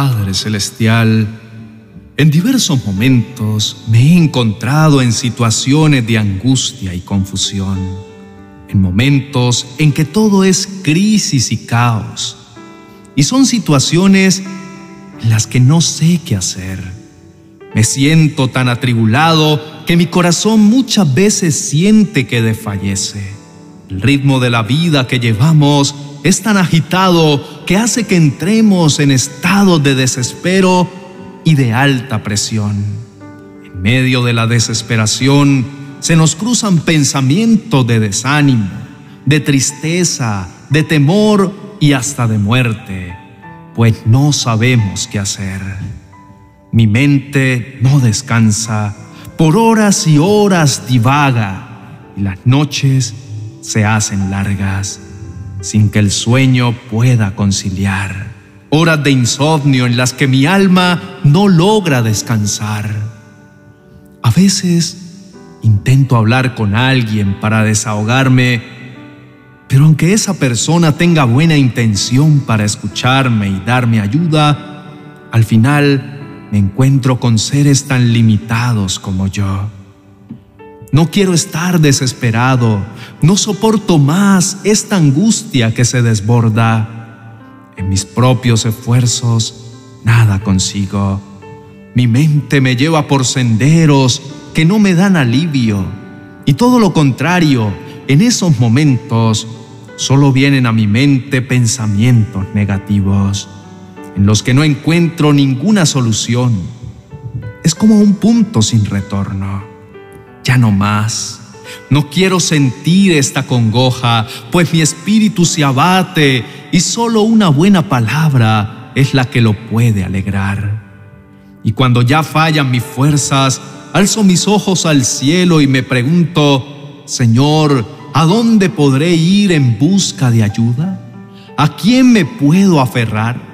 Padre Celestial, en diversos momentos me he encontrado en situaciones de angustia y confusión, en momentos en que todo es crisis y caos, y son situaciones en las que no sé qué hacer. Me siento tan atribulado que mi corazón muchas veces siente que desfallece. El ritmo de la vida que llevamos es tan agitado que hace que entremos en estados de desespero y de alta presión. En medio de la desesperación se nos cruzan pensamientos de desánimo, de tristeza, de temor y hasta de muerte, pues no sabemos qué hacer. Mi mente no descansa, por horas y horas divaga y las noches se hacen largas sin que el sueño pueda conciliar. Horas de insomnio en las que mi alma no logra descansar. A veces intento hablar con alguien para desahogarme, pero aunque esa persona tenga buena intención para escucharme y darme ayuda, al final me encuentro con seres tan limitados como yo. No quiero estar desesperado, no soporto más esta angustia que se desborda. En mis propios esfuerzos nada consigo. Mi mente me lleva por senderos que no me dan alivio. Y todo lo contrario, en esos momentos solo vienen a mi mente pensamientos negativos, en los que no encuentro ninguna solución. Es como un punto sin retorno ya no más. No quiero sentir esta congoja, pues mi espíritu se abate y solo una buena palabra es la que lo puede alegrar. Y cuando ya fallan mis fuerzas, alzo mis ojos al cielo y me pregunto, Señor, ¿a dónde podré ir en busca de ayuda? ¿A quién me puedo aferrar?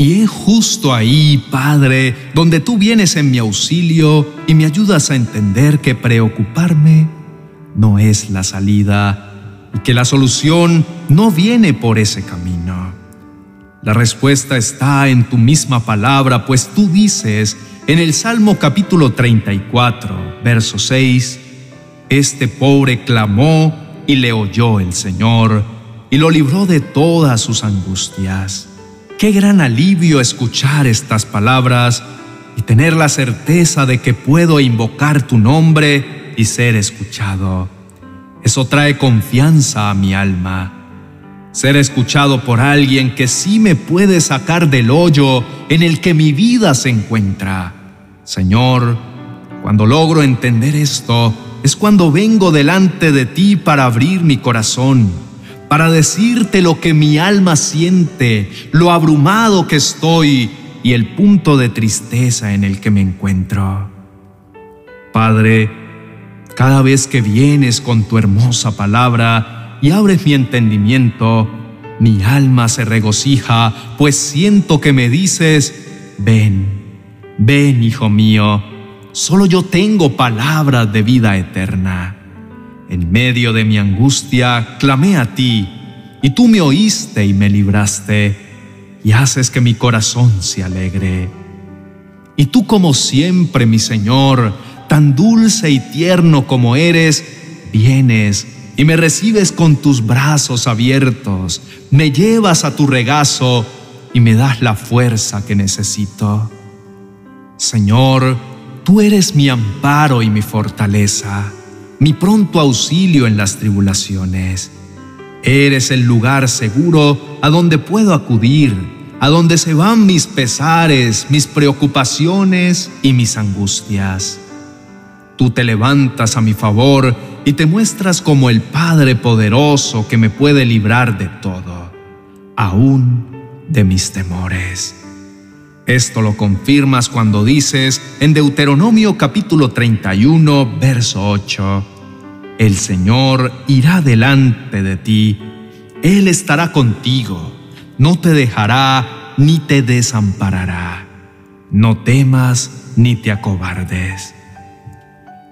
Y es justo ahí, Padre, donde tú vienes en mi auxilio y me ayudas a entender que preocuparme no es la salida y que la solución no viene por ese camino. La respuesta está en tu misma palabra, pues tú dices en el Salmo capítulo 34, verso 6, Este pobre clamó y le oyó el Señor y lo libró de todas sus angustias. Qué gran alivio escuchar estas palabras y tener la certeza de que puedo invocar tu nombre y ser escuchado. Eso trae confianza a mi alma. Ser escuchado por alguien que sí me puede sacar del hoyo en el que mi vida se encuentra. Señor, cuando logro entender esto, es cuando vengo delante de ti para abrir mi corazón para decirte lo que mi alma siente, lo abrumado que estoy y el punto de tristeza en el que me encuentro. Padre, cada vez que vienes con tu hermosa palabra y abres mi entendimiento, mi alma se regocija, pues siento que me dices, ven, ven, hijo mío, solo yo tengo palabras de vida eterna. En medio de mi angustia clamé a ti, y tú me oíste y me libraste, y haces que mi corazón se alegre. Y tú como siempre, mi Señor, tan dulce y tierno como eres, vienes y me recibes con tus brazos abiertos, me llevas a tu regazo y me das la fuerza que necesito. Señor, tú eres mi amparo y mi fortaleza mi pronto auxilio en las tribulaciones. Eres el lugar seguro a donde puedo acudir, a donde se van mis pesares, mis preocupaciones y mis angustias. Tú te levantas a mi favor y te muestras como el Padre poderoso que me puede librar de todo, aún de mis temores. Esto lo confirmas cuando dices en Deuteronomio capítulo 31, verso 8, El Señor irá delante de ti, Él estará contigo, no te dejará ni te desamparará. No temas ni te acobardes.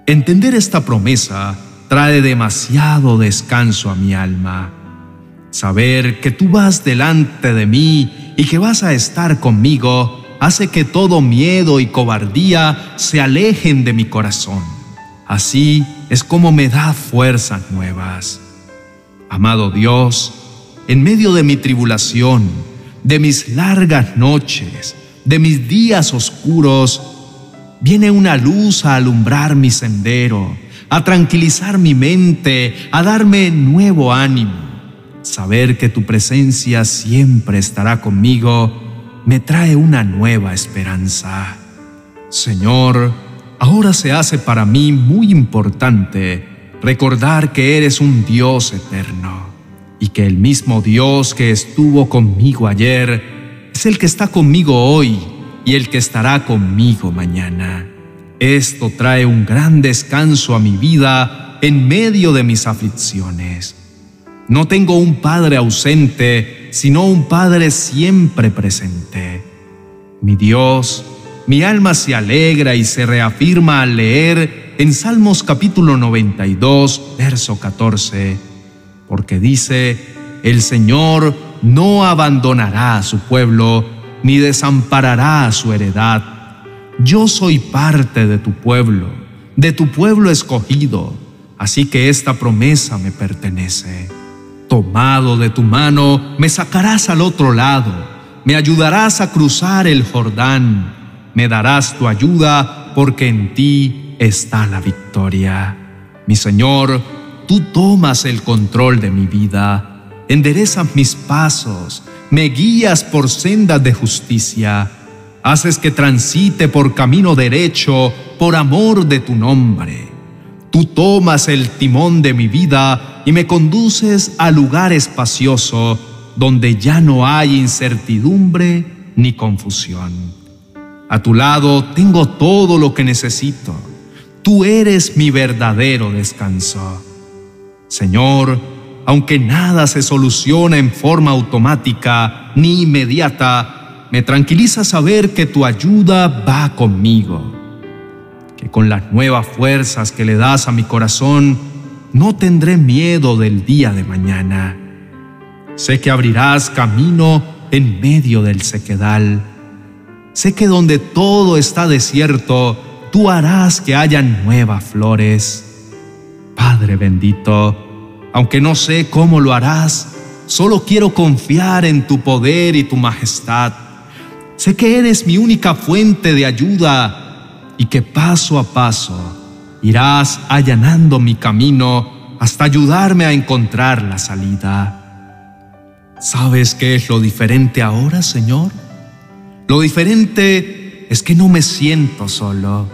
Entender esta promesa trae demasiado descanso a mi alma. Saber que tú vas delante de mí y que vas a estar conmigo hace que todo miedo y cobardía se alejen de mi corazón. Así es como me da fuerzas nuevas. Amado Dios, en medio de mi tribulación, de mis largas noches, de mis días oscuros, viene una luz a alumbrar mi sendero, a tranquilizar mi mente, a darme nuevo ánimo. Saber que tu presencia siempre estará conmigo me trae una nueva esperanza. Señor, ahora se hace para mí muy importante recordar que eres un Dios eterno y que el mismo Dios que estuvo conmigo ayer es el que está conmigo hoy y el que estará conmigo mañana. Esto trae un gran descanso a mi vida en medio de mis aflicciones. No tengo un Padre ausente, sino un Padre siempre presente. Mi Dios, mi alma se alegra y se reafirma al leer en Salmos capítulo 92, verso 14, porque dice, el Señor no abandonará a su pueblo, ni desamparará a su heredad. Yo soy parte de tu pueblo, de tu pueblo escogido, así que esta promesa me pertenece. Tomado de tu mano, me sacarás al otro lado, me ayudarás a cruzar el Jordán, me darás tu ayuda, porque en ti está la victoria. Mi Señor, tú tomas el control de mi vida, enderezas mis pasos, me guías por sendas de justicia, haces que transite por camino derecho por amor de tu nombre. Tú tomas el timón de mi vida y me conduces a lugar espacioso donde ya no hay incertidumbre ni confusión. A tu lado tengo todo lo que necesito. Tú eres mi verdadero descanso. Señor, aunque nada se soluciona en forma automática ni inmediata, me tranquiliza saber que tu ayuda va conmigo que con las nuevas fuerzas que le das a mi corazón, no tendré miedo del día de mañana. Sé que abrirás camino en medio del sequedal. Sé que donde todo está desierto, tú harás que hayan nuevas flores. Padre bendito, aunque no sé cómo lo harás, solo quiero confiar en tu poder y tu majestad. Sé que eres mi única fuente de ayuda y que paso a paso irás allanando mi camino hasta ayudarme a encontrar la salida. ¿Sabes qué es lo diferente ahora, Señor? Lo diferente es que no me siento solo.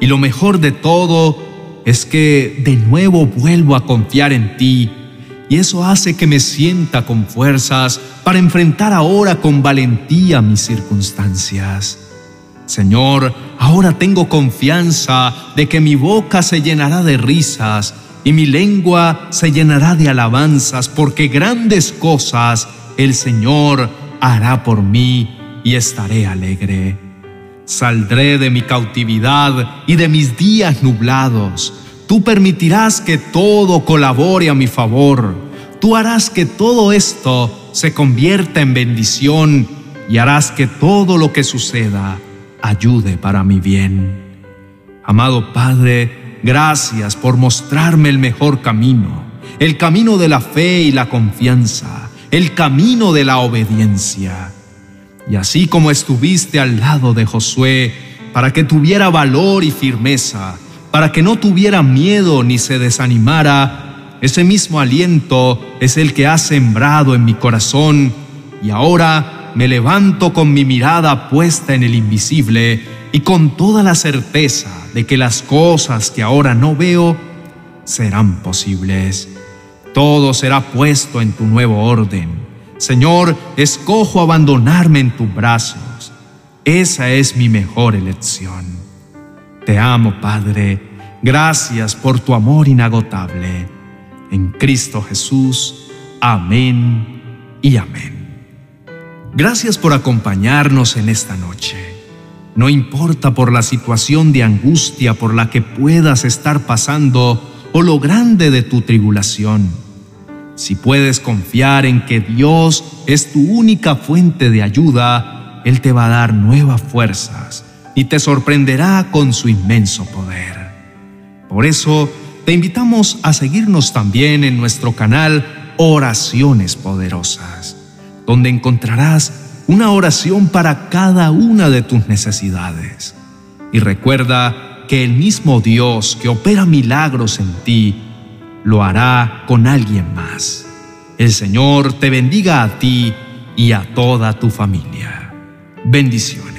Y lo mejor de todo es que de nuevo vuelvo a confiar en ti. Y eso hace que me sienta con fuerzas para enfrentar ahora con valentía mis circunstancias. Señor, ahora tengo confianza de que mi boca se llenará de risas y mi lengua se llenará de alabanzas, porque grandes cosas el Señor hará por mí y estaré alegre. Saldré de mi cautividad y de mis días nublados. Tú permitirás que todo colabore a mi favor. Tú harás que todo esto se convierta en bendición y harás que todo lo que suceda ayude para mi bien. Amado Padre, gracias por mostrarme el mejor camino, el camino de la fe y la confianza, el camino de la obediencia. Y así como estuviste al lado de Josué, para que tuviera valor y firmeza, para que no tuviera miedo ni se desanimara, ese mismo aliento es el que has sembrado en mi corazón y ahora me levanto con mi mirada puesta en el invisible y con toda la certeza de que las cosas que ahora no veo serán posibles. Todo será puesto en tu nuevo orden. Señor, escojo abandonarme en tus brazos. Esa es mi mejor elección. Te amo, Padre. Gracias por tu amor inagotable. En Cristo Jesús. Amén y amén. Gracias por acompañarnos en esta noche. No importa por la situación de angustia por la que puedas estar pasando o lo grande de tu tribulación. Si puedes confiar en que Dios es tu única fuente de ayuda, Él te va a dar nuevas fuerzas y te sorprenderá con su inmenso poder. Por eso, te invitamos a seguirnos también en nuestro canal Oraciones Poderosas, donde encontrarás una oración para cada una de tus necesidades. Y recuerda que el mismo Dios que opera milagros en ti, lo hará con alguien más. El Señor te bendiga a ti y a toda tu familia. Bendiciones.